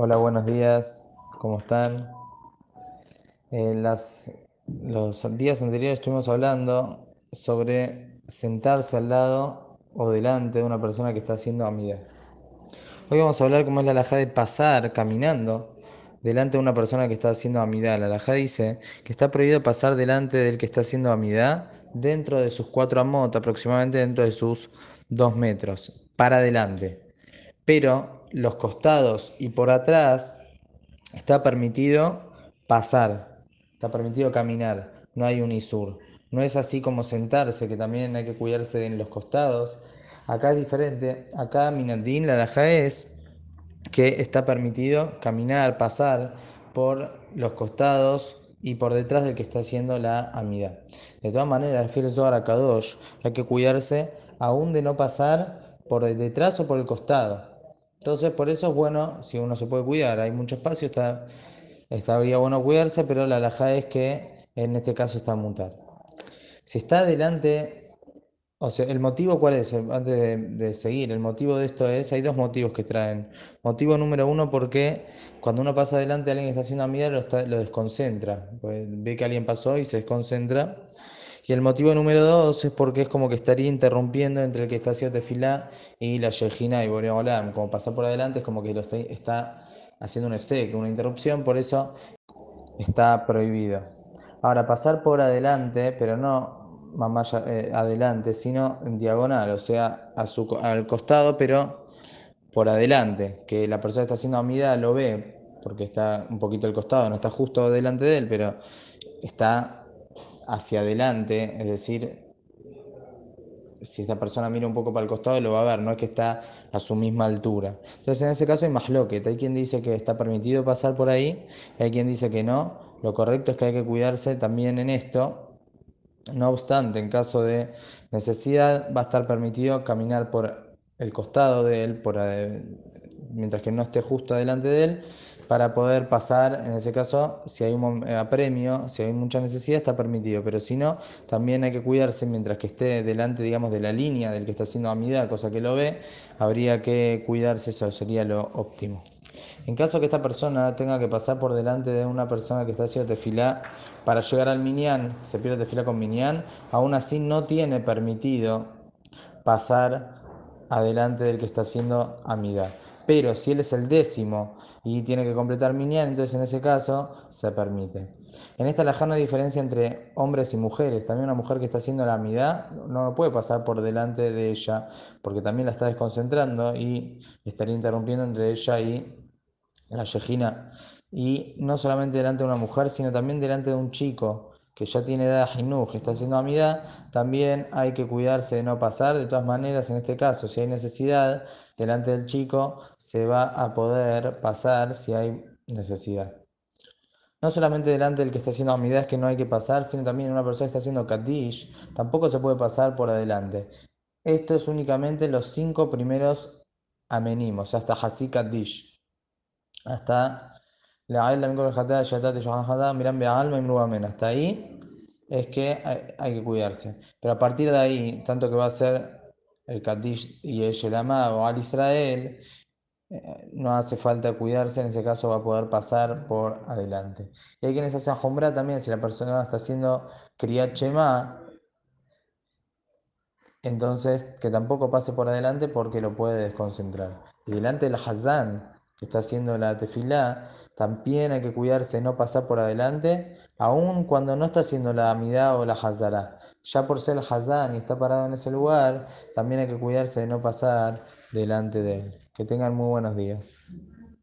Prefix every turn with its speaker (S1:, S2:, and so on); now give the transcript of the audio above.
S1: Hola, buenos días, ¿cómo están? En las, los días anteriores estuvimos hablando sobre sentarse al lado o delante de una persona que está haciendo amida. Hoy vamos a hablar cómo es la alajá de pasar caminando delante de una persona que está haciendo amidad. La alajá dice que está prohibido pasar delante del que está haciendo amidad dentro de sus cuatro amot, aproximadamente dentro de sus dos metros, para adelante. Pero los costados y por atrás está permitido pasar, está permitido caminar, no hay un isur. No es así como sentarse, que también hay que cuidarse en los costados. Acá es diferente, acá Minandín, la alhaja es que está permitido caminar, pasar por los costados y por detrás del que está haciendo la amida. De todas maneras, el Zohar a Kadosh hay que cuidarse aún de no pasar por detrás o por el costado. Entonces, por eso es bueno, si uno se puede cuidar, hay mucho espacio, está, estaría bueno cuidarse, pero la alhaja es que en este caso está mutar. Si está delante, o sea, el motivo cuál es, antes de, seguir, el motivo de esto es, hay dos motivos que traen. Motivo número uno, porque cuando uno pasa delante de alguien que está haciendo amida, lo, lo desconcentra, pues ve que alguien pasó y se desconcentra. Y el motivo número dos es porque es como que estaría interrumpiendo entre el que está haciendo tefilá y la Yejina y Boreolam. Como pasar por adelante es como que lo está, haciendo un FC, una interrupción, por eso está prohibido. Ahora, pasar por adelante, pero no más eh, adelante, sino en diagonal, o sea, a su, al costado, pero por adelante, que la persona que está haciendo amida lo ve, porque está un poquito al costado, no está justo delante de él, pero está hacia adelante, es decir, si esta persona mira un poco para el costado lo va a ver, no es que está a su misma altura. Entonces en ese caso hay más loquet, hay quien dice que está permitido pasar por ahí, hay quien dice que no. Lo correcto es que hay que cuidarse también en esto. No obstante, en caso de necesidad va a estar permitido caminar por el costado de él, por, mientras que no esté justo delante de él, para poder pasar, en ese caso, si hay un eh, apremio, si hay mucha necesidad, está permitido, pero si no, también hay que cuidarse mientras que esté delante, digamos, de la línea del que está haciendo amida, cosa que lo ve, habría que cuidarse, eso sería lo óptimo. En caso que esta persona tenga que pasar por delante de una persona que está haciendo tefilá para llegar al minyan, se pierde tefilá con minyan, aún así no tiene permitido pasar adelante del que está haciendo amida pero si él es el décimo y tiene que completar minyan, entonces en ese caso se permite. En esta la no hay diferencia entre hombres y mujeres. También una mujer que está haciendo la amidad no puede pasar por delante de ella porque también la está desconcentrando y estaría interrumpiendo entre ella y la yejina. Y no solamente delante de una mujer, sino también delante de un chico que ya tiene edad Jinuj, que está haciendo amida, también hay que cuidarse de no pasar. De todas maneras, en este caso, si hay necesidad, delante del chico se va a poder pasar si hay necesidad. No solamente delante del que está haciendo amida es que no hay que pasar, sino también una persona que está haciendo Kaddish, tampoco se puede pasar por adelante. Esto es únicamente los cinco primeros amenimos, hasta Hasi Kaddish. Hasta la miran Hasta ahí es que hay, que cuidarse. Pero a partir de ahí, tanto que va a ser el Kaddish y el Shelama o Al Israel, eh, no hace falta cuidarse, en ese caso va a poder pasar por adelante. Y hay quienes hacen jombra también, si la persona está haciendo Kriyat entonces que tampoco pase por adelante porque lo puede desconcentrar. Y delante del Hazán, que está haciendo la tefilá, también hay que cuidarse de no pasar por adelante, aun cuando no está haciendo la amidad o la hazara. Ya por ser el hazán y está parado en ese lugar, también hay que cuidarse de no pasar delante de él. Que tengan muy buenos días.